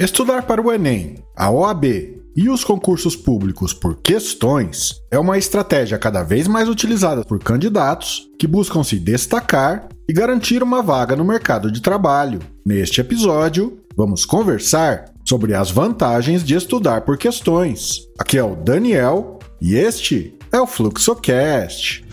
Estudar para o Enem, a OAB e os concursos públicos por questões é uma estratégia cada vez mais utilizada por candidatos que buscam se destacar e garantir uma vaga no mercado de trabalho. Neste episódio, vamos conversar sobre as vantagens de estudar por questões. Aqui é o Daniel e este é o FluxoCast.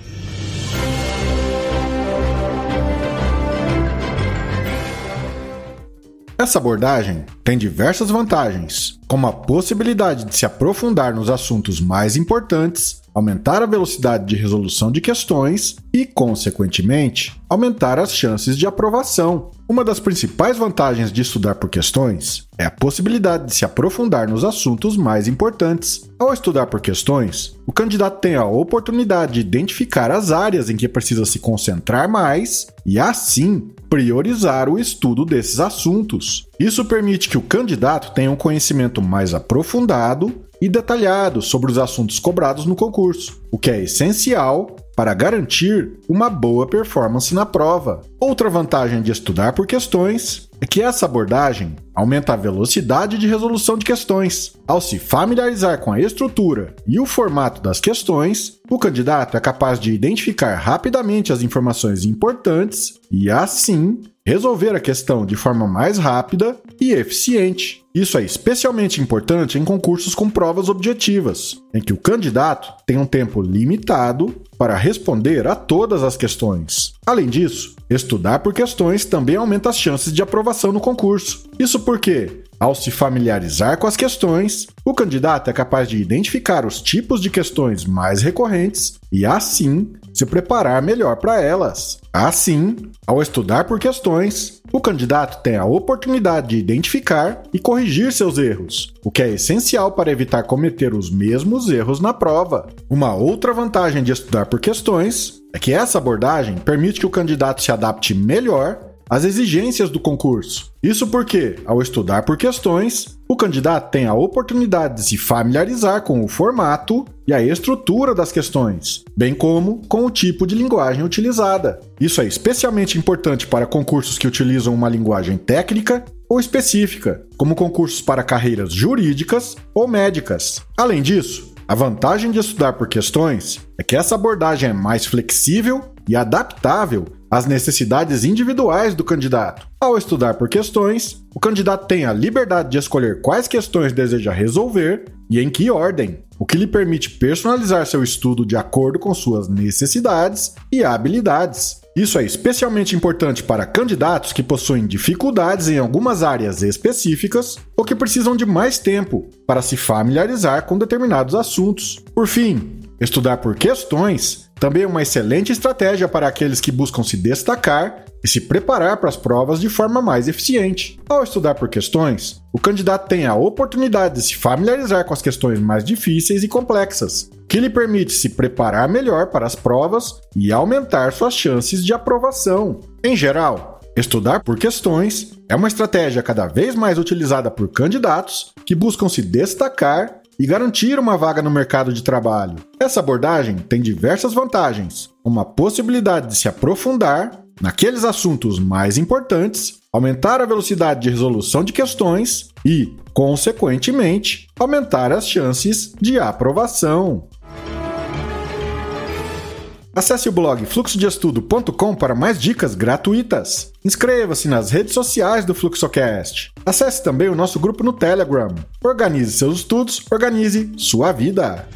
Essa abordagem tem diversas vantagens, como a possibilidade de se aprofundar nos assuntos mais importantes, aumentar a velocidade de resolução de questões e, consequentemente, aumentar as chances de aprovação. Uma das principais vantagens de estudar por questões é a possibilidade de se aprofundar nos assuntos mais importantes. Ao estudar por questões, o candidato tem a oportunidade de identificar as áreas em que precisa se concentrar mais e, assim, priorizar o estudo desses assuntos. Isso permite que o candidato tenha um conhecimento mais aprofundado e detalhado sobre os assuntos cobrados no concurso, o que é essencial para garantir uma boa performance na prova. Outra vantagem de estudar por questões é que essa abordagem aumenta a velocidade de resolução de questões. Ao se familiarizar com a estrutura e o formato das questões, o candidato é capaz de identificar rapidamente as informações importantes e, assim, resolver a questão de forma mais rápida e eficiente. Isso é especialmente importante em concursos com provas objetivas, em que o candidato tem um tempo limitado para responder a todas as questões. Além disso, estudar por questões também aumenta as chances de aprovação no concurso. Isso porque, ao se familiarizar com as questões, o candidato é capaz de identificar os tipos de questões mais recorrentes e, assim, se preparar melhor para elas. Assim, ao estudar por questões, o candidato tem a oportunidade de identificar e corrigir seus erros, o que é essencial para evitar cometer os mesmos erros na prova. Uma outra vantagem de estudar por questões é que essa abordagem permite que o candidato se adapte melhor às exigências do concurso. Isso porque, ao estudar por questões, o candidato tem a oportunidade de se familiarizar com o formato e a estrutura das questões, bem como com o tipo de linguagem utilizada. Isso é especialmente importante para concursos que utilizam uma linguagem técnica ou específica, como concursos para carreiras jurídicas ou médicas. Além disso, a vantagem de estudar por questões é que essa abordagem é mais flexível e adaptável às necessidades individuais do candidato. Ao estudar por questões, o candidato tem a liberdade de escolher quais questões deseja resolver e em que ordem, o que lhe permite personalizar seu estudo de acordo com suas necessidades e habilidades. Isso é especialmente importante para candidatos que possuem dificuldades em algumas áreas específicas ou que precisam de mais tempo para se familiarizar com determinados assuntos. Por fim, estudar por questões também é uma excelente estratégia para aqueles que buscam se destacar e se preparar para as provas de forma mais eficiente. Ao estudar por questões, o candidato tem a oportunidade de se familiarizar com as questões mais difíceis e complexas, que lhe permite se preparar melhor para as provas e aumentar suas chances de aprovação. Em geral, estudar por questões é uma estratégia cada vez mais utilizada por candidatos que buscam se destacar e garantir uma vaga no mercado de trabalho. Essa abordagem tem diversas vantagens, uma possibilidade de se aprofundar naqueles assuntos mais importantes, aumentar a velocidade de resolução de questões e, consequentemente, aumentar as chances de aprovação. Acesse o blog fluxodeestudo.com para mais dicas gratuitas. Inscreva-se nas redes sociais do Fluxocast. Acesse também o nosso grupo no Telegram. Organize seus estudos, organize sua vida.